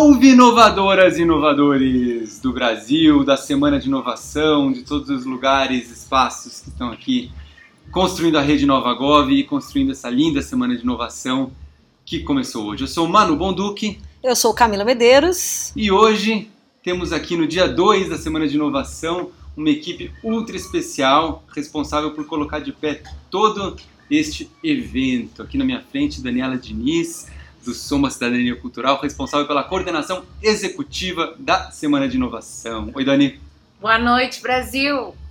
Salve inovadoras e inovadores do Brasil, da Semana de Inovação, de todos os lugares, espaços que estão aqui construindo a rede Nova Gov e construindo essa linda Semana de Inovação que começou hoje. Eu sou o Manu Bonduque. Eu sou Camila Medeiros. E hoje temos aqui no dia 2 da Semana de Inovação uma equipe ultra especial responsável por colocar de pé todo este evento. Aqui na minha frente, Daniela Diniz do Soma Cidadania Cultural, responsável pela coordenação executiva da Semana de Inovação. Oi, Dani. Boa noite, Brasil.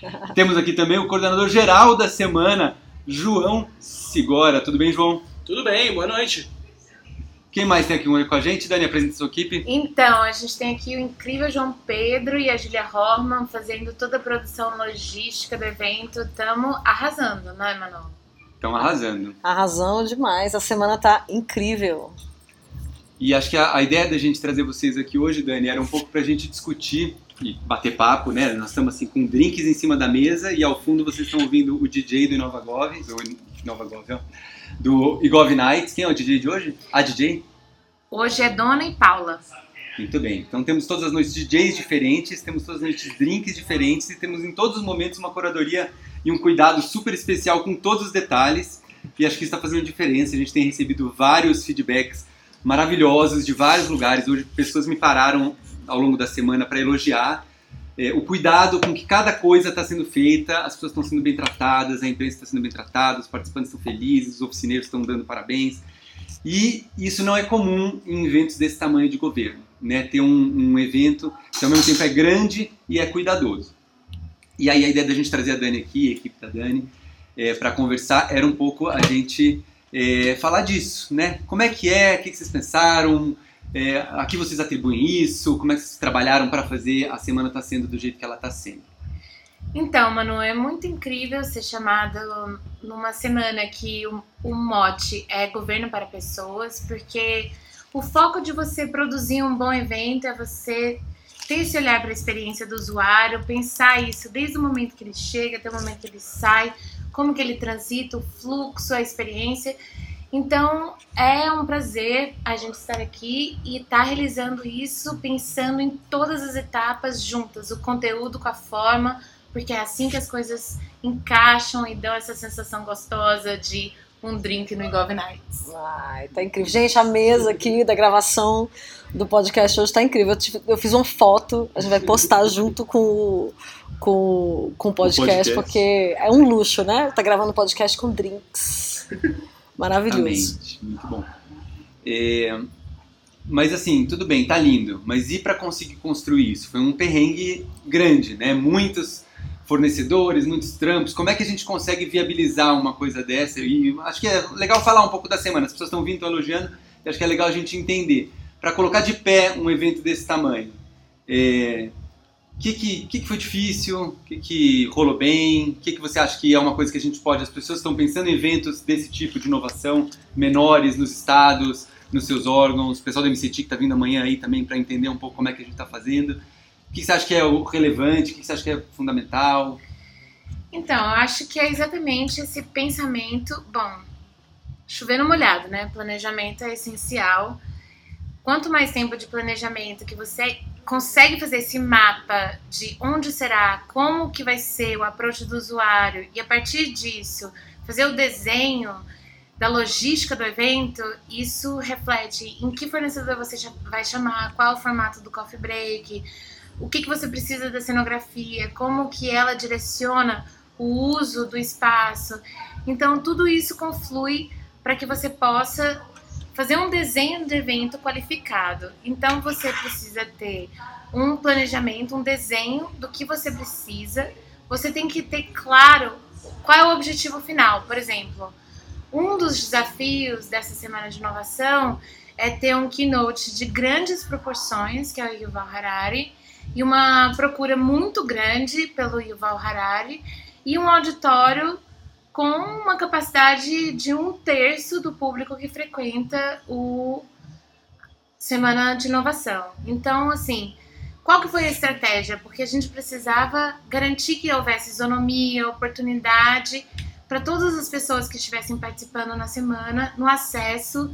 Temos aqui também o coordenador geral da semana, João Sigora. Tudo bem, João? Tudo bem, boa noite. Quem mais tem aqui com a gente? Dani, apresenta sua equipe. Então, a gente tem aqui o incrível João Pedro e a Julia Horman fazendo toda a produção logística do evento. Estamos arrasando, não é, Manu? Estão arrasando. Arrasando demais. A semana tá incrível. E acho que a, a, ideia da gente trazer vocês aqui hoje, Dani, era um pouco pra gente discutir e bater papo, né? Nós estamos assim com drinks em cima da mesa e ao fundo vocês estão ouvindo o DJ do Inova Gov, do Inova Gov, ó, do Igov Nights. Quem é o DJ de hoje? A DJ? Hoje é Dona e Paula. Muito bem. Então temos todas as noites DJs diferentes, temos todas as noites drinks diferentes e temos em todos os momentos uma curadoria e um cuidado super especial com todos os detalhes. E acho que isso está fazendo diferença. A gente tem recebido vários feedbacks maravilhosos de vários lugares. Hoje pessoas me pararam ao longo da semana para elogiar é, o cuidado com que cada coisa está sendo feita, as pessoas estão sendo bem tratadas, a imprensa está sendo bem tratada, os participantes estão felizes, os oficineiros estão dando parabéns. E isso não é comum em eventos desse tamanho de governo, né? Ter um, um evento que ao mesmo tempo é grande e é cuidadoso. E aí a ideia da gente trazer a Dani aqui, a equipe da Dani, é, para conversar era um pouco a gente é, falar disso, né? Como é que é, o que, vocês pensaram, é, a que vocês atribuem isso, como é que vocês trabalharam para fazer a semana estar tá sendo do jeito que ela está sendo. Então, Manu, é muito incrível ser chamada numa semana que o, o mote é governo para pessoas, porque o foco de você produzir um bom evento é você ter esse olhar para a experiência do usuário, pensar isso desde o momento que ele chega até o momento que ele sai, como que ele transita, o fluxo, a experiência. Então é um prazer a gente estar aqui e estar tá realizando isso pensando em todas as etapas juntas, o conteúdo com a forma, porque é assim que as coisas encaixam e dão essa sensação gostosa de um drink no Engove Nights. Ai, tá incrível. Gente, a mesa aqui da gravação do podcast hoje tá incrível. Eu, eu fiz uma foto, a gente vai postar junto com o, com, com o podcast, o podcast, porque é um luxo, né? Tá gravando podcast com drinks. Maravilhoso. Exatamente. Muito bom. É, mas assim, tudo bem, tá lindo. Mas e para conseguir construir isso? Foi um perrengue grande, né? Muitos fornecedores, muitos trampos. Como é que a gente consegue viabilizar uma coisa dessa? E acho que é legal falar um pouco da semana. As pessoas estão vindo, estão elogiando. E acho que é legal a gente entender. Para colocar de pé um evento desse tamanho, o é, que, que, que, foi difícil? O que, que rolou bem? O que, que você acha que é uma coisa que a gente pode... As pessoas estão pensando em eventos desse tipo de inovação, menores nos estados, nos seus órgãos. O pessoal da MCT que está vindo amanhã aí também para entender um pouco como é que a gente está fazendo. O que você acha que é relevante? O que você acha que é fundamental? Então, eu acho que é exatamente esse pensamento. Bom, chover no molhado, né? Planejamento é essencial. Quanto mais tempo de planejamento que você consegue fazer esse mapa de onde será, como que vai ser o approach do usuário e a partir disso fazer o desenho da logística do evento, isso reflete em que fornecedor você vai chamar, qual o formato do coffee break, o que, que você precisa da cenografia, como que ela direciona o uso do espaço. Então, tudo isso conflui para que você possa fazer um desenho de evento qualificado. Então, você precisa ter um planejamento, um desenho do que você precisa. Você tem que ter claro qual é o objetivo final. Por exemplo, um dos desafios dessa semana de inovação é ter um keynote de grandes proporções, que é o Yuval Harari, e uma procura muito grande pelo Yuval Harari e um auditório com uma capacidade de um terço do público que frequenta o Semana de Inovação. Então, assim, qual que foi a estratégia? Porque a gente precisava garantir que houvesse isonomia, oportunidade para todas as pessoas que estivessem participando na semana no acesso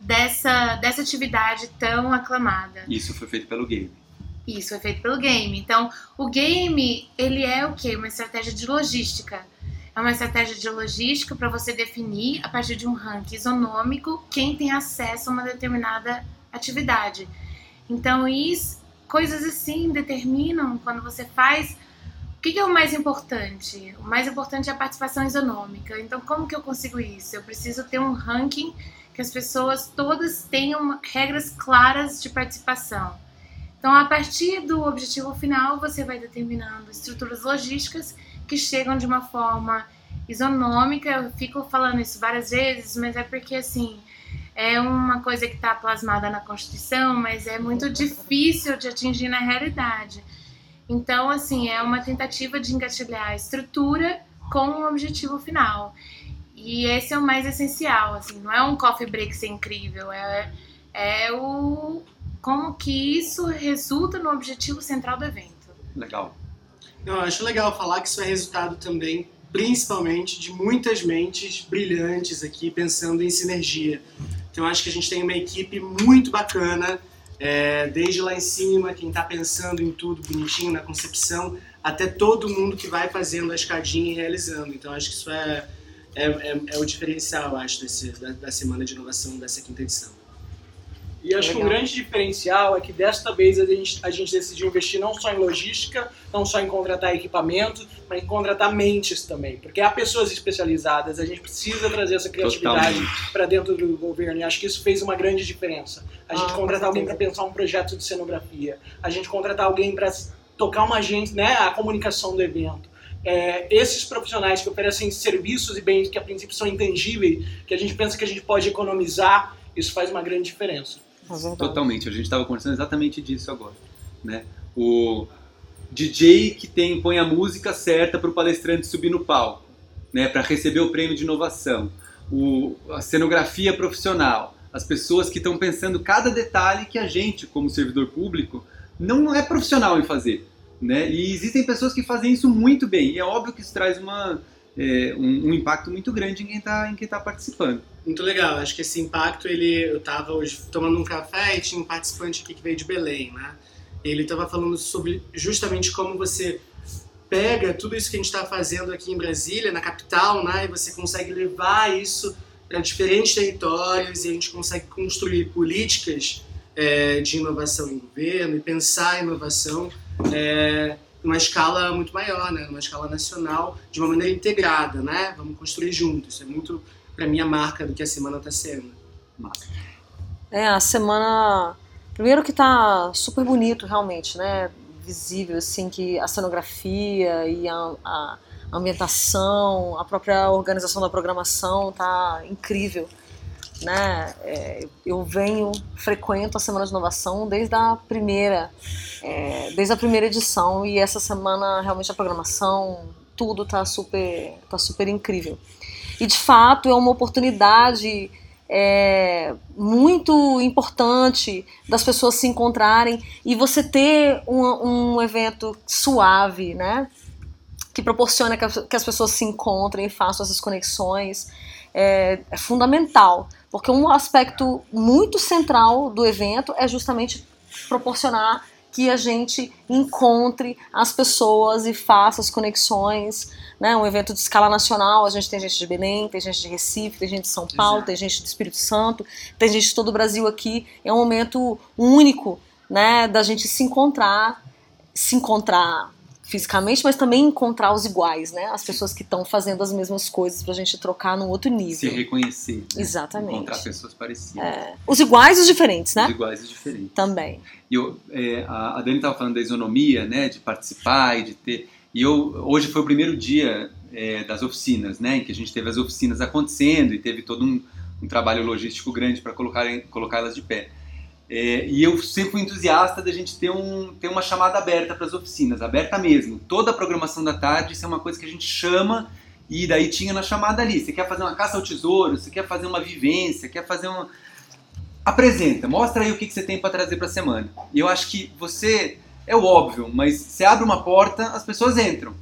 dessa, dessa atividade tão aclamada. Isso foi feito pelo game. Isso foi feito pelo game. Então, o game, ele é o quê? Uma estratégia de logística. É uma estratégia de logística para você definir, a partir de um ranking isonômico, quem tem acesso a uma determinada atividade. Então, isso, coisas assim determinam quando você faz. O que, que é o mais importante? O mais importante é a participação isonômica. Então, como que eu consigo isso? Eu preciso ter um ranking que as pessoas todas tenham regras claras de participação. Então, a partir do objetivo final, você vai determinando estruturas logísticas que chegam de uma forma isonômica. Eu fico falando isso várias vezes, mas é porque assim é uma coisa que está plasmada na Constituição, mas é muito difícil de atingir na realidade. Então, assim, é uma tentativa de engatilhar a estrutura com o objetivo final. E esse é o mais essencial, assim, não é um coffee break ser incrível, é, é o como que isso resulta no objetivo central do evento. Legal. Eu acho legal falar que isso é resultado também, principalmente, de muitas mentes brilhantes aqui pensando em sinergia. Então acho que a gente tem uma equipe muito bacana, é, desde lá em cima, quem está pensando em tudo bonitinho na concepção, até todo mundo que vai fazendo a escadinha e realizando. Então acho que isso é é, é, é o diferencial, acho, desse, da, da, Semana de Inovação dessa quinta edição. E acho Legal. que um grande diferencial é que desta vez a gente, a gente decidiu investir não só em logística, não só em contratar equipamentos, mas em contratar mentes também. Porque há pessoas especializadas, a gente precisa trazer essa criatividade para dentro do governo. E acho que isso fez uma grande diferença. A gente ah, contratar alguém para pensar um projeto de cenografia, a gente contratar alguém para tocar uma agente, né, a comunicação do evento é, esses profissionais que oferecem serviços e bens que a princípio são intangíveis, que a gente pensa que a gente pode economizar, isso faz uma grande diferença. É Totalmente, a gente estava conversando exatamente disso agora. Né? O DJ que tem põe a música certa para o palestrante subir no palco, né, para receber o prêmio de inovação. O, a cenografia profissional, as pessoas que estão pensando cada detalhe que a gente, como servidor público, não é profissional em fazer. Né? E existem pessoas que fazem isso muito bem. E é óbvio que isso traz uma, é, um, um, impacto muito grande em quem está tá participando. Muito legal. Acho que esse impacto, ele, eu estava hoje tomando um café e tinha um participante aqui que veio de Belém, né? Ele estava falando sobre justamente como você pega tudo isso que a gente está fazendo aqui em Brasília, na capital, né? E você consegue levar isso para diferentes territórios e a gente consegue construir políticas é, de inovação em governo e pensar a inovação é, numa escala muito maior, né? numa escala nacional, de uma maneira integrada, né? Vamos construir juntos. É muito, para mim, a marca do que a semana está sendo. É, a semana... Primeiro que tá super bonito, realmente, né? Visível, assim, que a cenografia e a, a ambientação, a própria organização da programação tá incrível né? É, eu venho, frequento a Semana de Inovação desde a primeira, é, desde a primeira edição e essa semana realmente a programação, tudo tá super, tá super incrível. E de fato é uma oportunidade é, muito importante das pessoas se encontrarem e você ter um, um evento suave, né? Que proporciona que, que as pessoas se encontrem e façam essas conexões é, é fundamental, porque um aspecto muito central do evento é justamente proporcionar que a gente encontre as pessoas e faça as conexões. Né? Um evento de escala nacional, a gente tem gente de Belém, tem gente de Recife, tem gente de São Paulo, Exato. tem gente do Espírito Santo, tem gente de todo o Brasil aqui. É um momento único né, da gente se encontrar, se encontrar fisicamente, mas também encontrar os iguais, né? As pessoas que estão fazendo as mesmas coisas pra gente trocar num outro nível. Se reconhecer. Né? Exatamente. Encontrar pessoas parecidas. É. Os iguais e os diferentes, né? Os iguais e os diferentes. Também. E eu, é, a Dani estava falando da isonomia, né? De participar e de ter. E eu, hoje foi o primeiro dia é, das oficinas, né? Em que a gente teve as oficinas acontecendo e teve todo um, um trabalho logístico grande para colocá-las de pé. É, e eu sempre fui entusiasta da gente ter, um, ter uma chamada aberta para as oficinas, aberta mesmo. Toda a programação da tarde, isso é uma coisa que a gente chama e daí tinha na chamada ali. Você quer fazer uma caça ao tesouro, você quer fazer uma vivência, quer fazer uma. Apresenta, mostra aí o que, que você tem para trazer para a semana. E eu acho que você. É óbvio, mas você abre uma porta, as pessoas entram.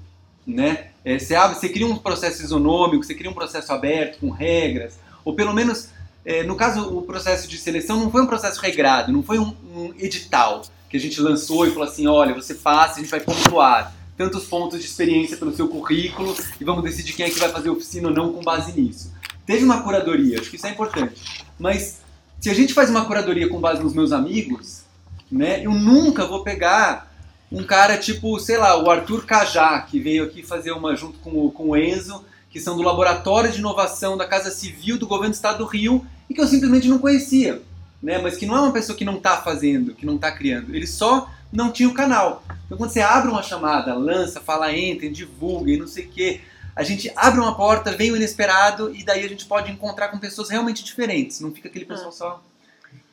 Né? É, você, abre, você cria um processo isonômico, você cria um processo aberto, com regras, ou pelo menos é, no caso, o processo de seleção não foi um processo regrado, não foi um, um edital que a gente lançou e falou assim, olha, você passa, a gente vai pontuar tantos pontos de experiência pelo seu currículo e vamos decidir quem é que vai fazer oficina ou não com base nisso. Teve uma curadoria, acho que isso é importante. Mas se a gente faz uma curadoria com base nos meus amigos, né, eu nunca vou pegar um cara tipo, sei lá, o Arthur Cajá, que veio aqui fazer uma junto com o, com o Enzo, que são do Laboratório de Inovação da Casa Civil do Governo do Estado do Rio e que eu simplesmente não conhecia. Né? Mas que não é uma pessoa que não está fazendo, que não está criando. Ele só não tinha o canal. Então quando você abre uma chamada, lança, fala, entrem, divulguem, não sei o quê, a gente abre uma porta, vem o inesperado e daí a gente pode encontrar com pessoas realmente diferentes. Não fica aquele pessoal ah. só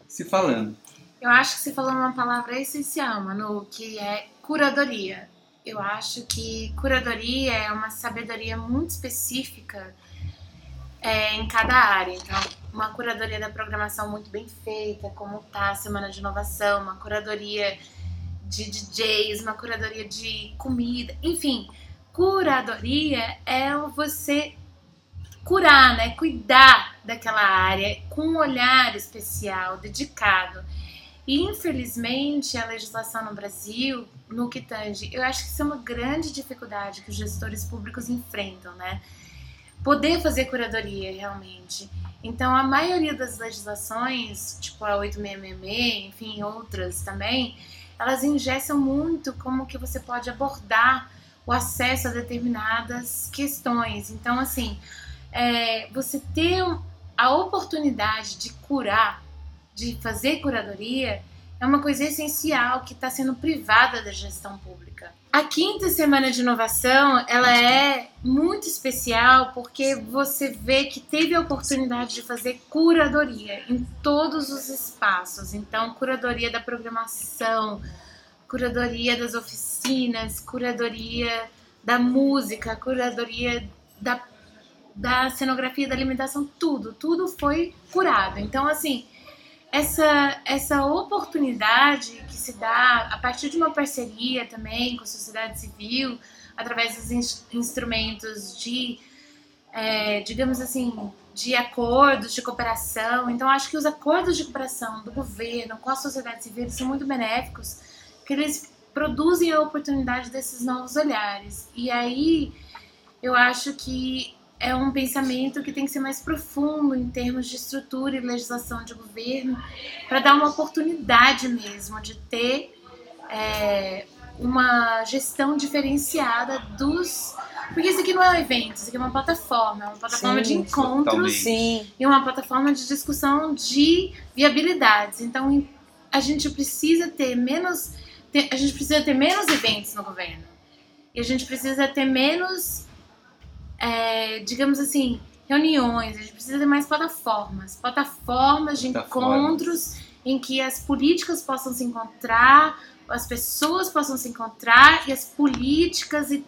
se falando. Eu acho que você falou uma palavra essencial, Manu, que é curadoria. Eu acho que curadoria é uma sabedoria muito específica é, em cada área. Então, uma curadoria da programação muito bem feita, como tá a Semana de Inovação, uma curadoria de DJs, uma curadoria de comida, enfim. Curadoria é você curar, né? Cuidar daquela área com um olhar especial, dedicado. E infelizmente a legislação no Brasil, no que tange, eu acho que isso é uma grande dificuldade que os gestores públicos enfrentam, né? Poder fazer curadoria realmente. Então a maioria das legislações, tipo a 8666, enfim, outras também, elas engessam muito como que você pode abordar o acesso a determinadas questões. Então, assim, é, você ter a oportunidade de curar de fazer curadoria é uma coisa essencial que está sendo privada da gestão pública. A quinta semana de inovação ela é muito especial porque você vê que teve a oportunidade de fazer curadoria em todos os espaços. Então, curadoria da programação, curadoria das oficinas, curadoria da música, curadoria da, da cenografia, da alimentação, tudo, tudo foi curado. Então, assim, essa, essa oportunidade que se dá a partir de uma parceria também com a sociedade civil, através dos in instrumentos de, é, digamos assim, de acordos de cooperação. Então, acho que os acordos de cooperação do governo com a sociedade civil são muito benéficos, porque eles produzem a oportunidade desses novos olhares. E aí, eu acho que é um pensamento que tem que ser mais profundo em termos de estrutura e legislação de governo, para dar uma oportunidade mesmo de ter é, uma gestão diferenciada dos. Porque isso aqui não é um evento, isso aqui é uma plataforma, é uma plataforma Sim, de encontros Sim. e uma plataforma de discussão de viabilidades. Então a gente precisa ter menos. a gente precisa ter menos eventos no governo. E a gente precisa ter menos é, digamos assim, reuniões, a gente precisa de mais plataformas plataformas de plataformas. encontros em que as políticas possam se encontrar, as pessoas possam se encontrar e as políticas e,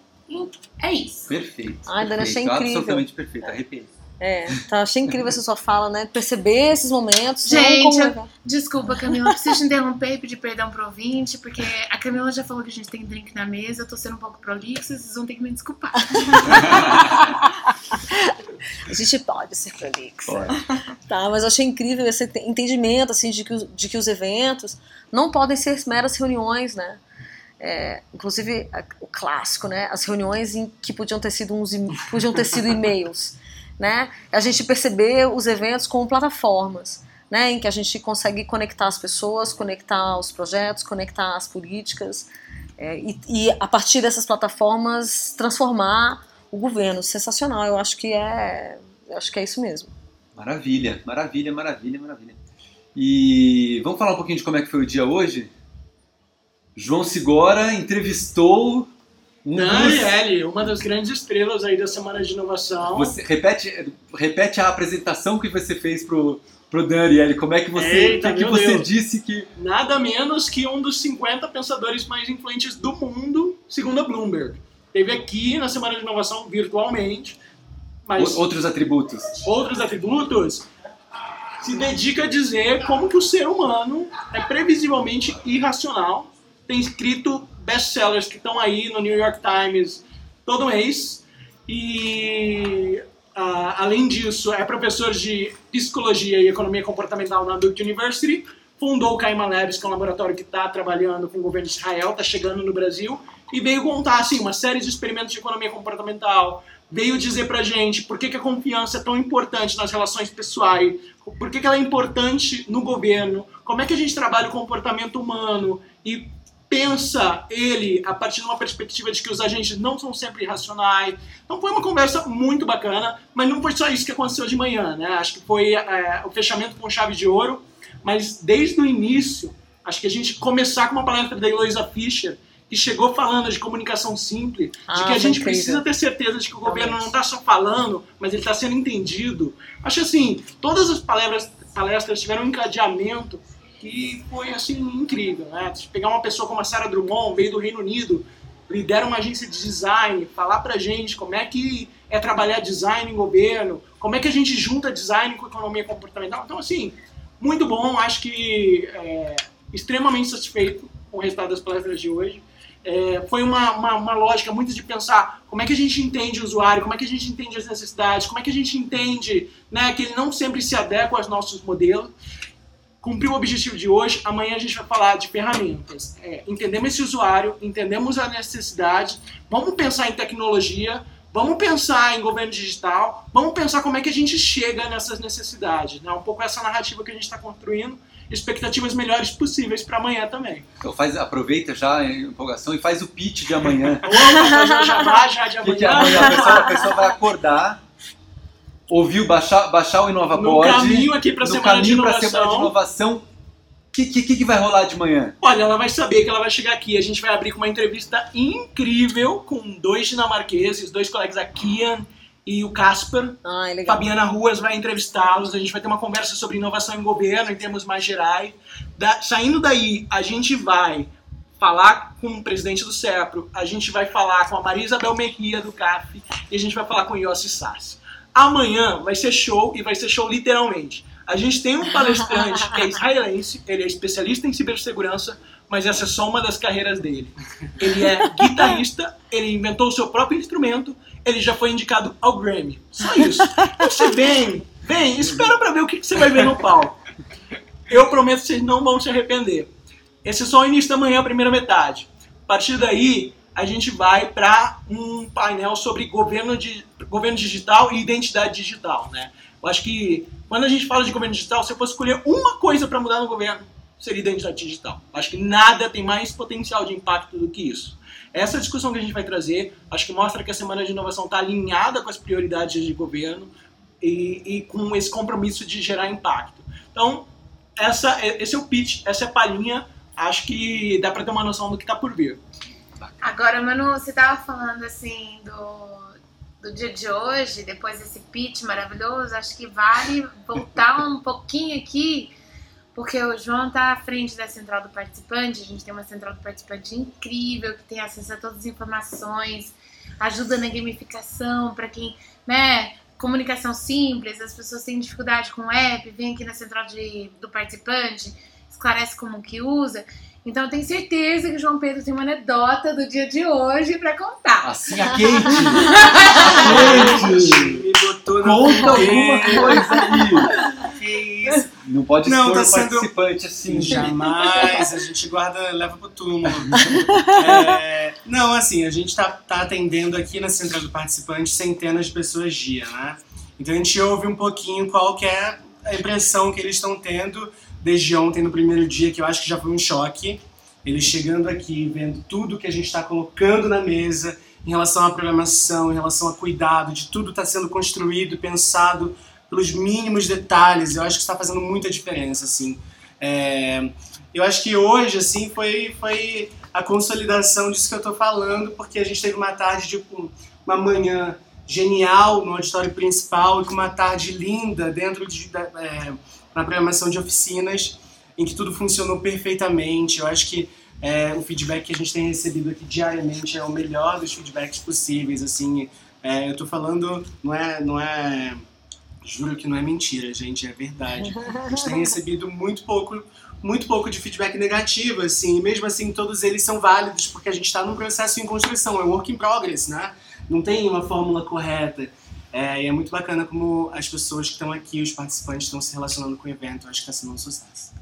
é isso. Perfeito. Ai, Dana, achei incrível. Absolutamente perfeito, arrepio. É, tá, achei incrível essa sua fala, né? Perceber esses momentos. Gente, eu, desculpa, Camila, preciso te interromper e pedir perdão pro ouvinte, porque a Camila já falou que a gente tem drink na mesa, eu tô sendo um pouco prolixa, vocês vão ter que me desculpar. a gente pode ser prolixa. Tá, mas eu achei incrível esse entendimento, assim, de que, de que os eventos não podem ser meras reuniões, né? É, inclusive o clássico, né? As reuniões em que podiam ter sido uns podiam ter sido e-mails né? A gente perceber os eventos como plataformas, né? Em que a gente consegue conectar as pessoas, conectar os projetos, conectar as políticas é, e, e, a partir dessas plataformas transformar o governo. Sensacional, eu acho que é, eu acho que é isso mesmo. Maravilha, maravilha, maravilha, maravilha. E vamos falar um pouquinho de como é que foi o dia hoje? João Sigora entrevistou Daniele, uma das grandes estrelas aí da Semana de Inovação. Você repete, repete a apresentação que você fez pro, pro Daniele. Como é que você, Eita, que, que você Deus. disse que... Nada menos que um dos 50 pensadores mais influentes do mundo, segundo a Bloomberg. Teve aqui na Semana de Inovação virtualmente. Mas outros atributos. Outros atributos se dedica a dizer como que o ser humano é previsivelmente irracional, tem escrito best-sellers que estão aí no New York Times todo mês. E Uh, além disso, é professor de Psicologia e Economia Comportamental na Duke University. Fundou o Caima Labs, que é um laboratório que está trabalhando com o governo de Israel, está chegando no Brasil. E veio contar assim, uma série de experimentos de economia comportamental. Veio dizer pra gente por que, que a confiança é tão importante nas relações pessoais, por que, que ela é importante no governo, como é que a gente trabalha o comportamento humano e pensa ele a partir de uma perspectiva de que os agentes não são sempre irracionais. Então foi uma conversa muito bacana, mas não foi só isso que aconteceu de manhã, né? Acho que foi é, o fechamento com chave de ouro, mas desde o início, acho que a gente começar com uma palestra da Eloisa Fischer, que chegou falando de comunicação simples, ah, de que a gente incrível. precisa ter certeza de que o governo não está só falando, mas ele está sendo entendido. Acho assim, todas as palestras, palestras tiveram um encadeamento que foi assim incrível, né? Pegar uma pessoa como a Sarah Drummond, veio do Reino Unido, lidera uma agência de design, falar pra gente como é que é trabalhar design em governo, como é que a gente junta design com economia comportamental. Então, assim, muito bom, acho que é, extremamente satisfeito com o resultado das palestras de hoje. É, foi uma, uma, uma, lógica muito de pensar como é que a gente entende o usuário, como é que a gente entende as necessidades, como é que a gente entende né, que ele não sempre se adequa aos nossos modelos cumpriu o objetivo de hoje, amanhã a gente vai falar de ferramentas. É, entendemos esse usuário, entendemos a necessidade, vamos pensar em tecnologia, vamos pensar em governo digital, vamos pensar como é que a gente chega nessas necessidades. Né? Um pouco essa narrativa que a gente está construindo, expectativas melhores possíveis para amanhã também. Então faz, aproveita já a empolgação e faz o pitch de amanhã. Opa, já, já, já de amanhã. Que que amanhã a pessoa, a pessoa vai acordar ouviu baixar, baixar o InovaPod. No caminho aqui para a semana, de inovação. semana de inovação. O que, que, que, vai rolar de manhã? Olha, ela vai saber que ela vai chegar aqui. A gente vai abrir com uma entrevista incrível com dois dinamarqueses, dois colegas, a Kian e o Casper. Ah, Fabiana Ruas vai entrevistá-los. A gente vai ter uma conversa sobre inovação em governo em termos mais gerais. Da, saindo daí, a gente vai falar com o presidente do CEPRO, a gente vai falar com a Maria Isabel Merria do CAF e a gente vai falar com o Yossi Sassi. Amanhã vai ser show e vai ser show literalmente. A gente tem um palestrante que é israelense, ele é especialista em cibersegurança, mas essa é só uma das carreiras dele. Ele é guitarrista, ele inventou o seu próprio instrumento, ele já foi indicado ao Grammy. Só isso. Você vem, vem, espera pra ver o que você vai ver no palco. Eu prometo que vocês não vão se arrepender. Esse é só o início da manhã, a primeira metade. A partir daí, a gente vai para um painel sobre governo, de, governo digital e identidade digital. Né? Eu acho que quando a gente fala de governo digital, se eu fosse escolher uma coisa para mudar no governo, seria identidade digital. Eu acho que nada tem mais potencial de impacto do que isso. Essa discussão que a gente vai trazer, acho que mostra que a Semana de Inovação está alinhada com as prioridades de governo e, e, com esse compromisso de gerar impacto. Então, essa, esse é o pitch, essa é a palhinha. Acho que dá para ter uma noção do que está por vir. Agora, Manu, você tava falando assim do, do dia de hoje, depois desse pitch maravilhoso, acho que vale voltar um pouquinho aqui, porque o João tá à frente da central do participante, a gente tem uma central do participante incrível, que tem acesso a todas as informações, ajuda na gamificação para quem, né, comunicação simples, as pessoas têm dificuldade com o app, vem aqui na central de, do participante, esclarece como que usa. Então eu tenho certeza que o João Pedro tem uma anedota do dia de hoje pra contar. Assim, a Kate! Kate! Me botou Conta alguma coisa aí! Que isso? Não pode não, tá sendo... participante assim. Jamais, a gente guarda, leva pro túmulo. é... Não, assim, a gente tá, tá atendendo aqui na central do participante centenas de pessoas dia, né? Então a gente ouve um pouquinho qual que é a impressão que eles estão tendo desde ontem, no primeiro dia, que eu acho que já foi um choque. Ele chegando aqui, vendo tudo que a gente está colocando na mesa em relação à programação, em relação a cuidado, de tudo está sendo construído, pensado pelos mínimos detalhes. Eu acho que está fazendo muita diferença, assim. É, eu acho que hoje, assim, foi, foi a consolidação disso que eu estou falando, porque a gente teve uma tarde, tipo, uma manhã genial no auditório principal e com uma tarde linda dentro de, é, na programação de oficinas, em que tudo funcionou perfeitamente. Eu acho que é, o feedback que a gente tem recebido aqui diariamente é o melhor dos feedbacks possíveis. Assim, é, eu estou falando, não é, não é, juro que não é mentira, gente, é verdade. A gente tem recebido muito pouco, muito pouco de feedback negativo, assim. E mesmo assim, todos eles são válidos porque a gente está num processo em construção, é work in progress, né? Não tem uma fórmula correta. É, e é muito bacana como as pessoas que estão aqui, os participantes, estão se relacionando com o evento. Eu acho que está sendo um sucesso.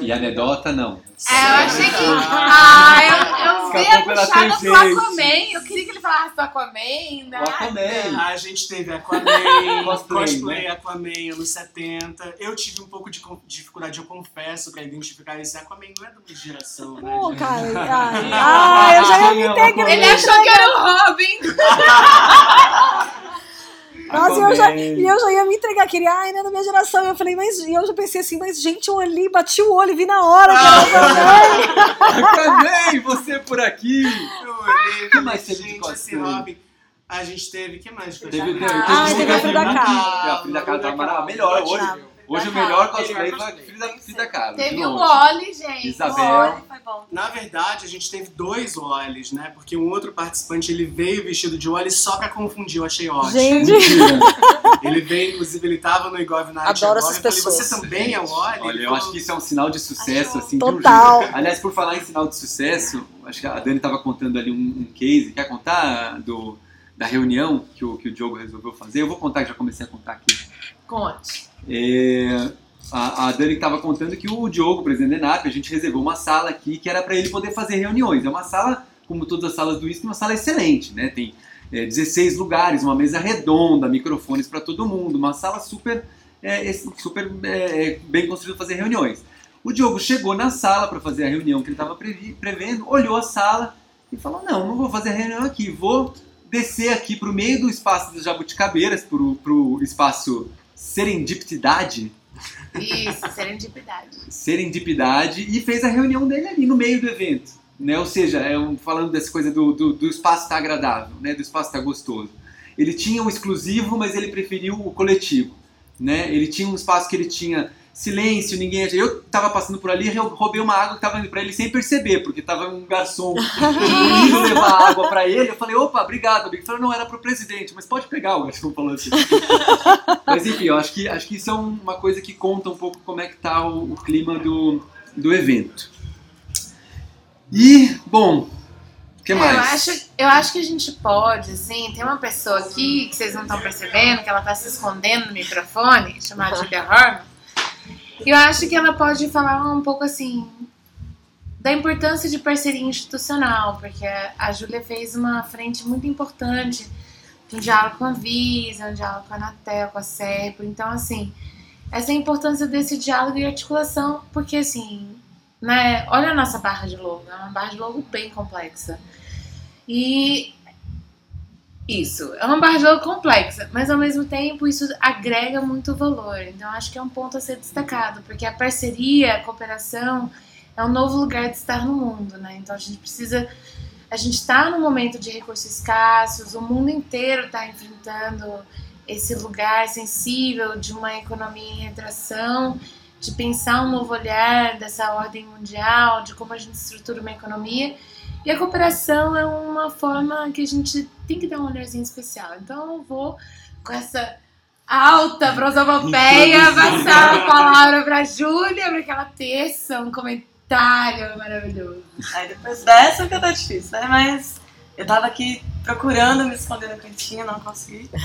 E anedota, não. É, eu achei que. Ah, eu, eu vi a Escapou pela puxada tangente. Aquaman. Eu queria que ele falasse do Aquaman. né? O Aquaman. A gente teve Aquaman, Cosplay, cosplay né? Aquaman anos 70. Eu tive um pouco de con- dificuldade, eu confesso, pra identificar esse Aquaman não é da minha geração, né? Pô, gente? cara, ai, ai, eu já ia me entregar. Ele achou que era o Robin. Nossa, e eu, já, eu já ia me entregar aquele, ai, não é da minha geração. E eu falei, mas e eu já pensei assim, mas gente, eu olhei, bati o olho, vi na hora. o Aquaman. Aquaman, você por aqui. Eu olhei, que mais falei, teve de gente, esse? Robin. A gente teve, que mais? Teve, teve, teve, Ah, teve teve a Frida Kahlo. A Frida Kahlo tava. Melhor hoje. Hoje o melhor cosplay foi a Frida, Frida Kahlo. de Teve o longe. Wally, gente. Isabel. O Wally foi bom. Na verdade, a gente teve dois Ollies, né? Porque um outro participante, ele veio vestido de Ollie só pra confundir, eu achei ótimo. Gente, Mentira. Ele veio, inclusive, ele tava no Igov Night Adoro agora. essas eu falei, pessoas. você também é o Ollie? Olha, eu acho que isso é um sinal de sucesso, assim, de um Total. jeito. Aliás, por falar em sinal de sucesso, acho que a Dani estava contando ali um, um case. Quer contar do, da reunião que o, que o Diogo resolveu fazer? Eu vou contar, que já comecei a contar aqui. Conte. É, a, a Dani estava contando que o Diogo, presidente da ENAP, a gente reservou uma sala aqui que era para ele poder fazer reuniões. É uma sala, como todas as salas do ISP, uma sala excelente, né? Tem é, 16 lugares, uma mesa redonda, microfones para todo mundo, uma sala super, é, super é, bem construída para fazer reuniões. O Diogo chegou na sala para fazer a reunião que ele estava prevendo, olhou a sala e falou: Não, não vou fazer a reunião aqui, vou descer aqui para o meio do espaço das jabuticabeiras, para o espaço Serendipidade, Isso, serendipidade. serendipidade e fez a reunião dele ali no meio do evento. Né? Ou seja, é um- falando dessa coisa do, do, do espaço estar agradável, né? do espaço estar gostoso. Ele tinha o exclusivo, mas ele preferiu o coletivo. Né? Ele tinha um espaço que ele tinha silêncio, ninguém. Eu estava passando por ali e eu roubei uma água que estava indo para ele sem perceber, porque estava um garçom indo levar água para ele. Eu falei, opa, obrigado. Ele falou, não, era para o presidente, mas pode pegar, o garçom falou assim. Mas enfim, eu acho que, acho que isso é uma coisa que conta um pouco como é que tá o, o clima do, do evento. E, bom, o que É, mais? Eu acho, eu acho que a gente pode, assim, tem uma pessoa aqui que vocês não estão percebendo, que ela tá se escondendo no microfone, chamada Julia Horman. Eu acho que ela pode falar um pouco assim da importância de parceria institucional, porque a, Júlia fez uma frente muito importante um diálogo com a Visa, um diálogo com a Anatel, com a SEPO. Então, assim, essa é a importância desse diálogo e articulação, porque, assim, né, olha a nossa barra de logo, é uma barra de logo bem complexa. E isso, é uma barra complexa, mas ao mesmo tempo isso agrega muito valor. Então acho que é um ponto a ser destacado, porque a parceria, a cooperação é um novo lugar de estar no mundo, né? Então a gente precisa. A gente está num momento de recursos escassos, o mundo inteiro está enfrentando esse lugar sensível de uma economia em retração, de pensar um novo olhar dessa ordem mundial, de como a gente estrutura uma economia. E a cooperação é uma forma que a gente tem que dar um olharzinho especial. Então eu vou com essa alta prosopopeia passar a palavra para a Júlia para que ela teça um comentário maravilhoso. Aí depois dessa que tá difícil, né? Mas eu tava aqui procurando me esconder no cantinho, não consegui.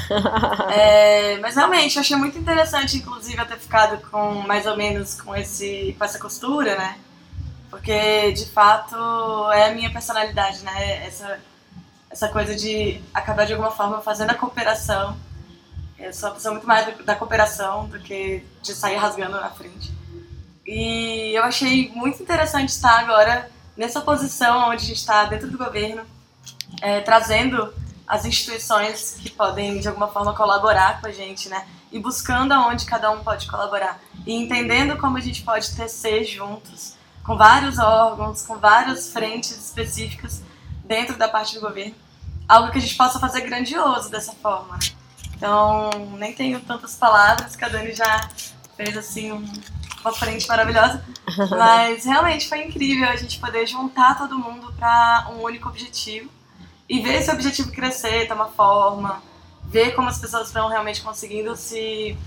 É, mas realmente, eu achei muito interessante, inclusive, eu ter ficado com mais ou menos com, esse, com essa costura, né? Porque, de fato, é a minha personalidade, né? Essa, essa coisa de acabar, de alguma forma, fazendo a cooperação. Eu sou uma pessoa muito mais da cooperação do que de sair rasgando na frente. E eu achei muito interessante estar agora nessa posição onde a gente está dentro do governo, é, trazendo as instituições que podem de alguma forma colaborar com a gente, né? E buscando aonde cada um pode colaborar e entendendo como a gente pode tecer juntos, com vários órgãos, com várias frentes específicas dentro da parte do governo, algo que a gente possa fazer grandioso dessa forma. Né? Então, nem tenho tantas palavras, que a Dani já fez assim um, uma frente maravilhosa, mas realmente foi incrível a gente poder juntar todo mundo para um único objetivo e ver esse objetivo crescer, tomar forma, ver como as pessoas estão realmente conseguindo se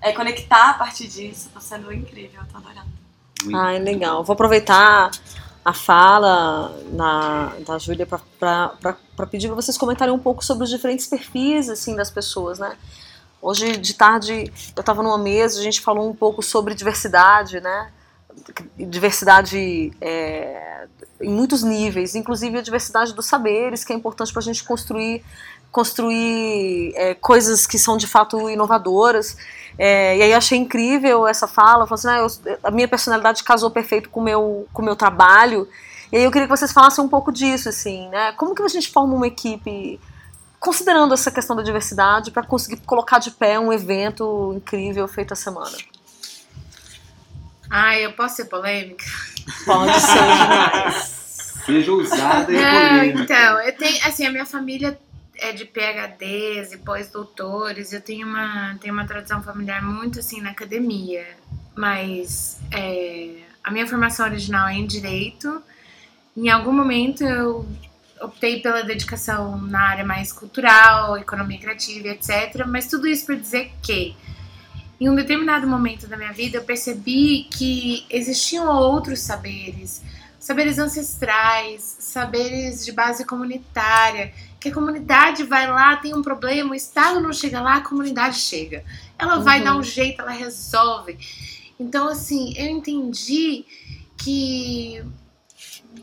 é, conectar a partir disso. Está sendo incrível, tô adorando. Ai, legal. Vou aproveitar a fala na, da Júlia para pedir para vocês comentarem um pouco sobre os diferentes perfis assim das pessoas, né? Hoje de tarde eu estava numa mesa, a gente falou um pouco sobre diversidade, né? Diversidade é, em muitos níveis, inclusive a diversidade dos saberes, que é importante para a gente construir construir é, coisas que são de fato inovadoras. É, e aí achei incrível essa fala, assim, ah, eu, a minha personalidade casou perfeito com meu, o com meu trabalho. E aí eu queria que vocês falassem um pouco disso, assim, né? Como que a gente forma uma equipe considerando essa questão da diversidade para conseguir colocar de pé um evento incrível feito a semana? Ah, eu posso ser polêmica? Pode ser demais. Seja ousada e polêmica. Então, eu tenho, assim, a minha família é de PhDs e pós-doutores. Eu tenho uma, tenho uma tradição familiar muito assim na academia, mas é, a minha formação original é em direito. Em algum momento eu optei pela dedicação na área mais cultural, economia criativa, etc. Mas tudo isso para dizer que em um determinado momento da minha vida eu percebi que existiam outros saberes, saberes ancestrais, saberes de base comunitária que a comunidade vai lá, tem um problema, o Estado não chega lá, a comunidade chega. Ela uhum. vai dar um jeito, ela resolve. Então, assim, eu entendi que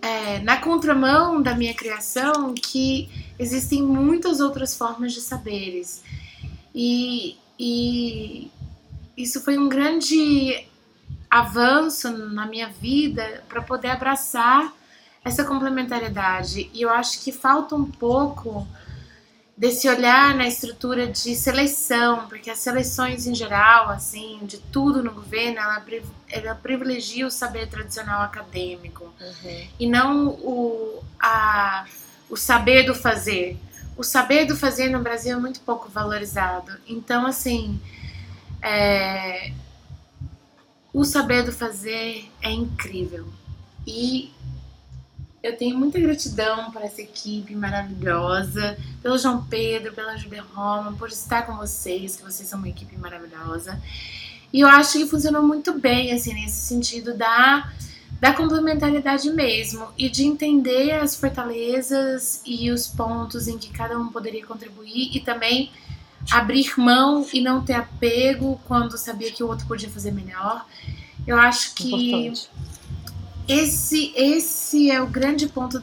é, na contramão da minha criação que existem muitas outras formas de saberes. E, e isso foi um grande avanço na minha vida para poder abraçar essa complementariedade. E eu acho que falta um pouco desse olhar na estrutura de seleção, porque as seleções em geral, assim, de tudo no governo, ela, ela privilegia o saber tradicional acadêmico uhum. e não o, a, o saber do fazer. O saber do fazer no Brasil é muito pouco valorizado. Então, assim, é, o saber do fazer é incrível. E eu tenho muita gratidão por essa equipe maravilhosa, pelo João Pedro, pela Julia Roma, por estar com vocês, que vocês são uma equipe maravilhosa. E eu acho que funcionou muito bem, assim, nesse sentido da, da complementariedade mesmo e de entender as fortalezas e os pontos em que cada um poderia contribuir e também abrir mão e não ter apego quando sabia que o outro podia fazer melhor. Eu acho que Importante. Esse, esse é o grande ponto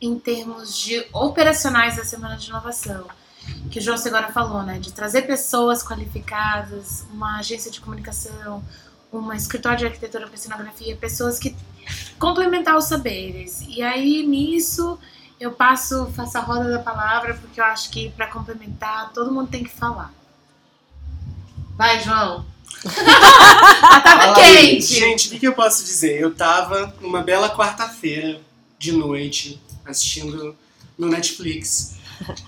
em termos de operacionais da Semana de Inovação, que o João Segura falou, né? De trazer pessoas qualificadas, uma agência de comunicação, uma escritório de arquitetura para cenografia, pessoas que complementar os saberes. E aí nisso eu passo, faço a roda da palavra, porque eu acho que para complementar todo mundo tem que falar. Vai, João. tava quente. Gente, o que, que, eu posso dizer? Eu tava numa bela quarta-feira de noite assistindo no Netflix.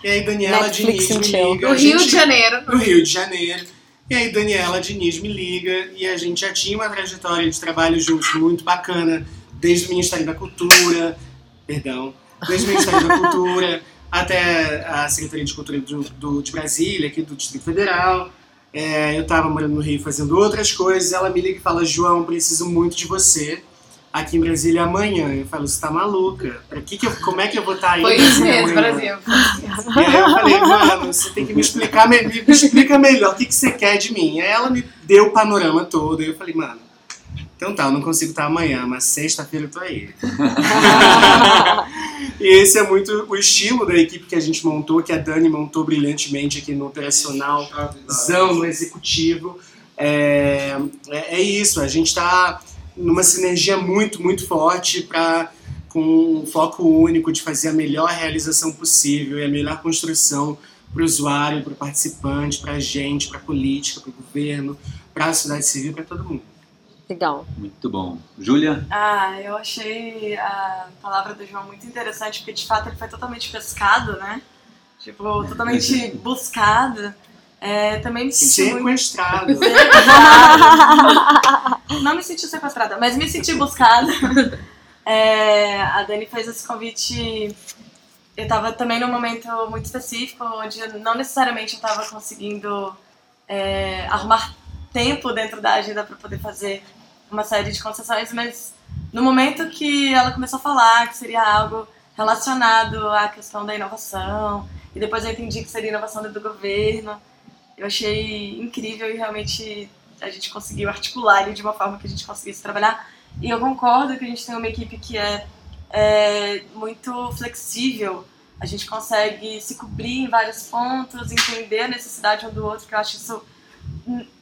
E aí Daniela Netflix Diniz me liga. No Rio de Janeiro. No Rio de Janeiro. E aí Daniela Diniz me liga e a gente já tinha uma trajetória de trabalho juntos muito bacana, desde o Ministério da Cultura, perdão, desde o Ministério da Cultura até a Secretaria de Cultura do, do, de Brasília, aqui do Distrito Federal. É, eu estava morando no Rio fazendo outras coisas, ela me liga e fala, João, preciso muito de você aqui em Brasília amanhã. Eu falo, você tá maluca? Pra que que eu, como é que eu vou estar tá aí? Foi isso mesmo, Brasil. E aí eu falei, mano, você tem que me explicar, me, me explica melhor o que, que você quer de mim. Aí ela me deu o panorama todo, e eu falei, mano, então tá, eu não consigo estar amanhã, mas sexta-feira eu tô aí. e esse é muito o estilo da equipe que a gente montou, que a Dani montou brilhantemente aqui no operacional, no executivo. É, é, é, isso, a gente está numa sinergia muito, muito forte para com um foco único de fazer a melhor realização possível e a melhor construção para o usuário, para o participante, para a gente, para a política, para o governo, para a sociedade civil, para todo mundo. Legal. Muito bom. Júlia? Ah, eu achei a palavra do João muito interessante, porque de fato ele foi totalmente pescado, né? Tipo, totalmente buscado. É, também me senti sequestrado. Muito... Não me senti sequestrada, mas me senti buscada. É, a Dani fez esse convite. Eu estava também num momento muito específico, onde não necessariamente eu estava conseguindo é, arrumar tempo dentro da agenda para poder fazer uma série de concessões, mas no momento que ela começou a falar que seria algo relacionado à questão da inovação, e depois eu entendi que seria inovação do governo, eu achei incrível e realmente a gente conseguiu articular ele de uma forma que a gente conseguisse trabalhar. E eu concordo que a gente tem uma equipe que é, é muito flexível, a gente consegue se cobrir em vários pontos, entender a necessidade um do outro, que eu acho isso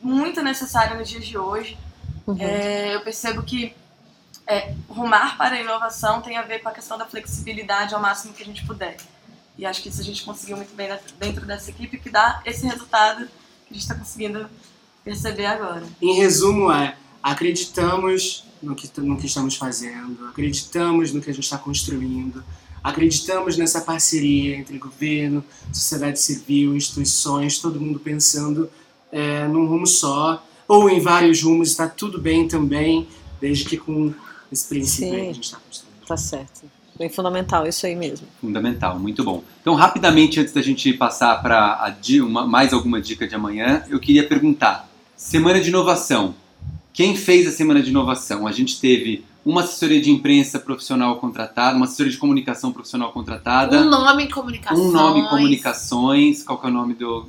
muito necessário nos dias de hoje. Uhum. É, eu percebo que é, rumar para a inovação tem a ver com a questão da flexibilidade ao máximo que a gente puder. E acho que isso a gente conseguiu muito bem dentro dessa equipe, que dá esse resultado que a gente está conseguindo perceber agora. Em resumo, é acreditamos no que, no que estamos fazendo, acreditamos no que a gente está construindo, acreditamos nessa parceria entre governo, sociedade civil, instituições, todo mundo pensando é, num rumo só, ou em vários rumos, está tudo bem também, desde que com esse princípio Sim, que a gente está construindo. Tá certo. Bem fundamental, isso aí mesmo. Fundamental, muito bom. Então, rapidamente, antes da gente passar para mais alguma dica de amanhã, eu queria perguntar: Semana de Inovação. Quem fez a Semana de Inovação? A gente teve uma assessoria de imprensa profissional contratada, uma assessoria de comunicação profissional contratada. Um nome em comunicações. Um nome em comunicações. Qual que é o nome do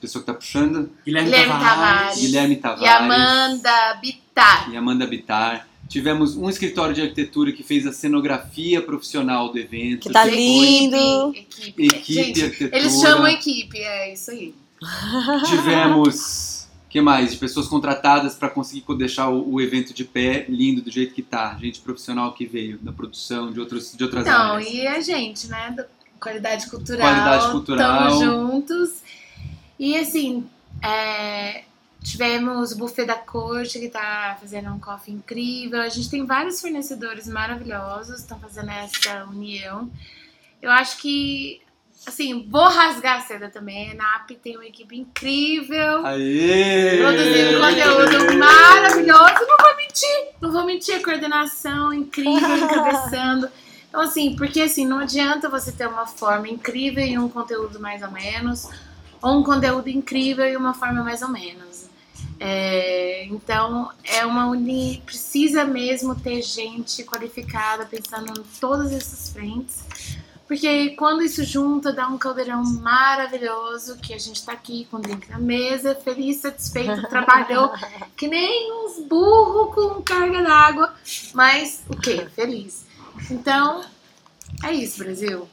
pessoa que está puxando? Guilherme, Guilherme Tavares. Tavares. Guilherme Tavares. E Amanda Bitar. E Amanda Bitar. Tivemos um escritório de arquitetura que fez a cenografia profissional do evento. Que tá lindo! Equipe. equipe. Gente, arquitetura. Eles chamam equipe, é isso aí. Tivemos. que mais? De pessoas contratadas para conseguir deixar o, o, evento de pé lindo do jeito que tá. Gente profissional que veio da produção, de, outros, de outras então, áreas. Então, e a gente, né? Qualidade cultural. Qualidade cultural. Estamos juntos. E assim, é, Tivemos o Buffet da Corte, que está fazendo um coffee incrível. A gente tem vários fornecedores maravilhosos que estão fazendo essa união. Eu acho que, assim, vou rasgar a seda também. A NAP tem uma equipe incrível. Aê! Produzindo conteúdo maravilhoso. Não vou mentir, não vou mentir. Coordenação incrível, encabeçando. Então, assim, porque assim, não adianta você ter uma forma incrível e um conteúdo mais ou menos, ou um conteúdo incrível e uma forma mais ou menos. É, então é uma uni precisa mesmo ter gente qualificada pensando em todas essas frentes, porque quando isso junta dá um caldeirão maravilhoso que a gente está aqui com drink na mesa, feliz, satisfeito, trabalhou que nem uns burros com carga d'água, mas o que? Feliz. Então é isso, Brasil.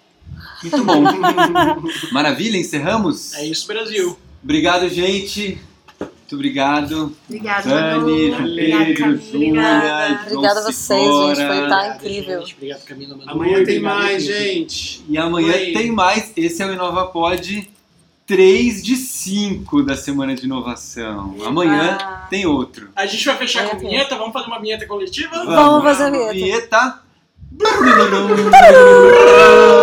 Muito bom. Maravilha, encerramos? É isso, Brasil. Obrigado, gente. Muito obrigado. Obrigada, Dani, Pedro, Júlia, Obrigada a vocês, gente. Foi tá incrível. Obrigado, Camila. Amanhã tem mais, gente. E amanhã tem mais. Esse é o InovaPod 3 de 5 da Semana de Inovação. Amanhã ah. tem outro. A gente vai fechar com a vinheta? Vamos fazer uma vinheta coletiva? Vamos, Vamos fazer a vinheta. Vinheta.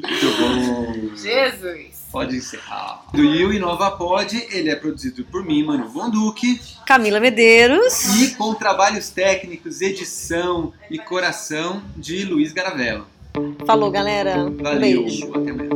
Muito bom. Jesus. Pode encerrar. Do You Inova Pod, ele é produzido por mim, Mano Vonduque. Camila Medeiros. E com trabalhos técnicos, edição e coração de Luiz Garavello. Falou, galera. Valeu. Beijo. Até mais.